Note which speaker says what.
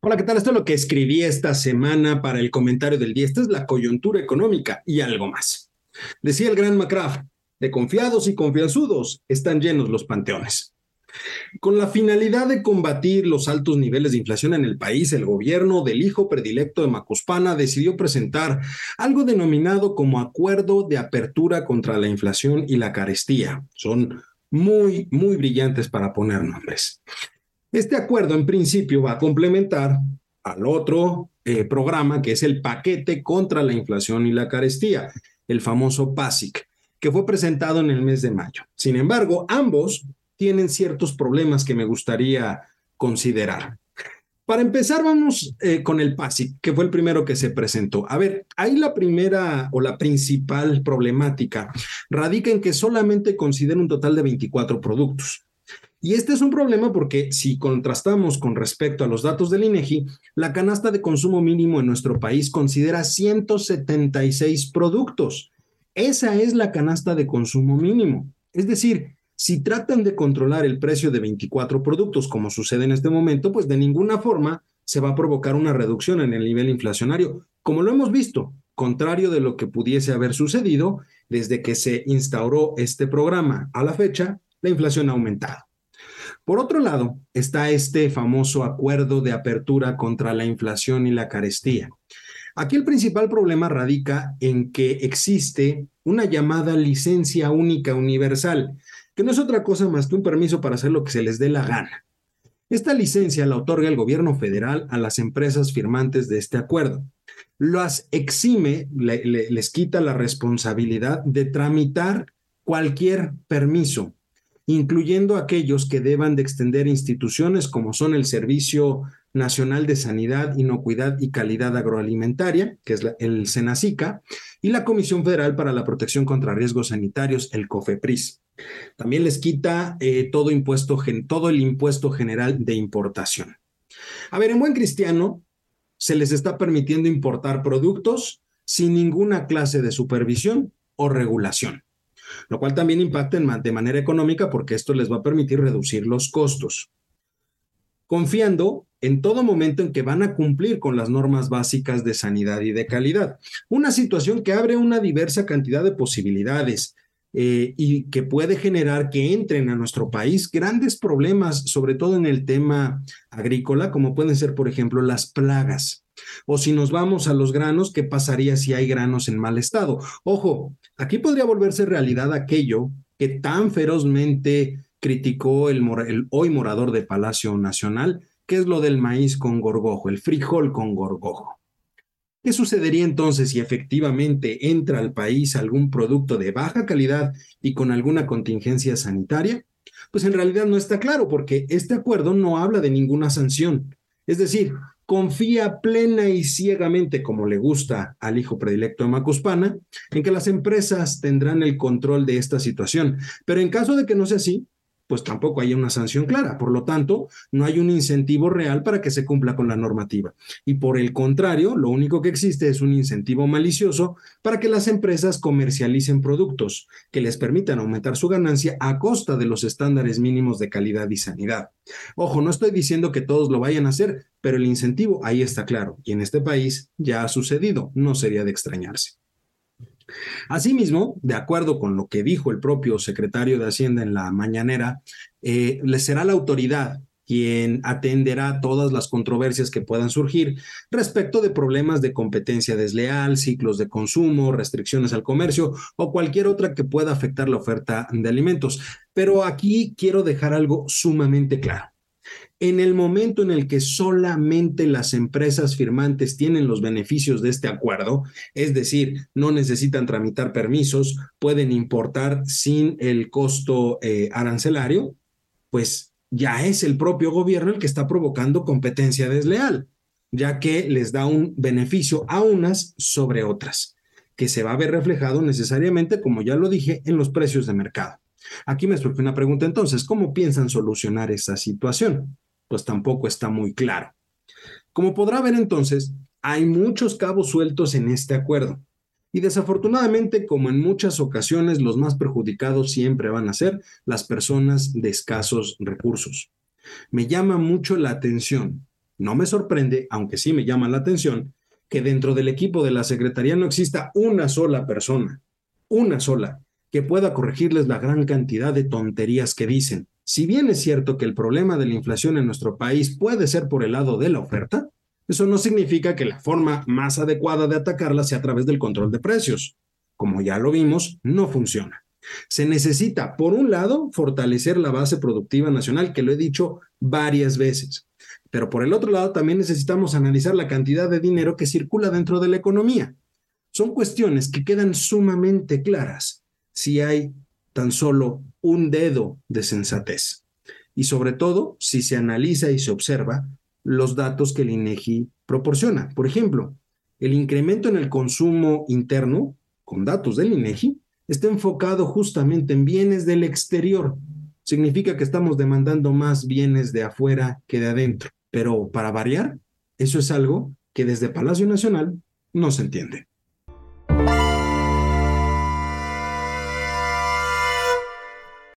Speaker 1: Hola, ¿qué tal? Esto es lo que escribí esta semana para el comentario del día. Esta es la coyuntura económica y algo más. Decía el gran McCraft, de confiados y confianzudos están llenos los panteones. Con la finalidad de combatir los altos niveles de inflación en el país, el gobierno del hijo predilecto de Macuspana decidió presentar algo denominado como Acuerdo de Apertura contra la Inflación y la Carestía. Son muy, muy brillantes para poner nombres. Este acuerdo en principio va a complementar al otro eh, programa que es el paquete contra la inflación y la carestía, el famoso PASIC, que fue presentado en el mes de mayo. Sin embargo, ambos tienen ciertos problemas que me gustaría considerar. Para empezar, vamos eh, con el PASIC, que fue el primero que se presentó. A ver, ahí la primera o la principal problemática radica en que solamente considera un total de 24 productos. Y este es un problema porque si contrastamos con respecto a los datos del INEGI, la canasta de consumo mínimo en nuestro país considera 176 productos. Esa es la canasta de consumo mínimo. Es decir, si tratan de controlar el precio de 24 productos, como sucede en este momento, pues de ninguna forma se va a provocar una reducción en el nivel inflacionario, como lo hemos visto, contrario de lo que pudiese haber sucedido desde que se instauró este programa a la fecha, la inflación ha aumentado. Por otro lado, está este famoso acuerdo de apertura contra la inflación y la carestía. Aquí el principal problema radica en que existe una llamada licencia única universal, que no es otra cosa más que un permiso para hacer lo que se les dé la gana. Esta licencia la otorga el gobierno federal a las empresas firmantes de este acuerdo. Las exime, les quita la responsabilidad de tramitar cualquier permiso incluyendo aquellos que deban de extender instituciones como son el Servicio Nacional de Sanidad, Inocuidad y Calidad Agroalimentaria, que es el SENACICA, y la Comisión Federal para la Protección contra Riesgos Sanitarios, el COFEPRIS. También les quita eh, todo, impuesto, todo el impuesto general de importación. A ver, en buen cristiano, se les está permitiendo importar productos sin ninguna clase de supervisión o regulación lo cual también impacta de manera económica porque esto les va a permitir reducir los costos, confiando en todo momento en que van a cumplir con las normas básicas de sanidad y de calidad. Una situación que abre una diversa cantidad de posibilidades, eh, y que puede generar que entren a nuestro país grandes problemas, sobre todo en el tema agrícola, como pueden ser, por ejemplo, las plagas. O si nos vamos a los granos, ¿qué pasaría si hay granos en mal estado? Ojo, aquí podría volverse realidad aquello que tan ferozmente criticó el, el hoy morador de Palacio Nacional, que es lo del maíz con gorgojo, el frijol con gorgojo. ¿Qué sucedería entonces si efectivamente entra al país algún producto de baja calidad y con alguna contingencia sanitaria? Pues en realidad no está claro porque este acuerdo no habla de ninguna sanción. Es decir, confía plena y ciegamente, como le gusta al hijo predilecto de Macuspana, en que las empresas tendrán el control de esta situación. Pero en caso de que no sea así, pues tampoco hay una sanción clara. Por lo tanto, no hay un incentivo real para que se cumpla con la normativa. Y por el contrario, lo único que existe es un incentivo malicioso para que las empresas comercialicen productos que les permitan aumentar su ganancia a costa de los estándares mínimos de calidad y sanidad. Ojo, no estoy diciendo que todos lo vayan a hacer, pero el incentivo ahí está claro. Y en este país ya ha sucedido, no sería de extrañarse. Asimismo, de acuerdo con lo que dijo el propio secretario de Hacienda en la mañanera, eh, le será la autoridad quien atenderá todas las controversias que puedan surgir respecto de problemas de competencia desleal, ciclos de consumo, restricciones al comercio o cualquier otra que pueda afectar la oferta de alimentos. Pero aquí quiero dejar algo sumamente claro. En el momento en el que solamente las empresas firmantes tienen los beneficios de este acuerdo, es decir, no necesitan tramitar permisos, pueden importar sin el costo eh, arancelario, pues ya es el propio gobierno el que está provocando competencia desleal, ya que les da un beneficio a unas sobre otras, que se va a ver reflejado necesariamente, como ya lo dije, en los precios de mercado. Aquí me surge una pregunta entonces, ¿cómo piensan solucionar esa situación? Pues tampoco está muy claro. Como podrá ver entonces, hay muchos cabos sueltos en este acuerdo. Y desafortunadamente, como en muchas ocasiones, los más perjudicados siempre van a ser las personas de escasos recursos. Me llama mucho la atención No me sorprende, aunque sí me llama la atención, que dentro del equipo de la Secretaría no exista una sola persona, una sola, que pueda corregirles la gran cantidad de tonterías que dicen. Si bien es cierto que el problema de la inflación en nuestro país puede ser por el lado de la oferta, eso no significa que la forma más adecuada de atacarla sea a través del control de precios. Como ya lo vimos, no funciona. Se necesita, por un lado, fortalecer la base productiva nacional, que lo he dicho varias veces. Pero por el otro lado, también necesitamos analizar la cantidad de dinero que circula dentro de la economía. Son cuestiones que quedan sumamente claras si hay tan solo un dedo de sensatez. Y sobre todo, si se analiza y se observa los datos que el INEGI proporciona. Por ejemplo, el incremento en el consumo interno, con datos del INEGI, está enfocado justamente en bienes del exterior. Significa que estamos demandando más bienes de afuera que de adentro. Pero para variar, eso es algo que desde Palacio Nacional no se entiende.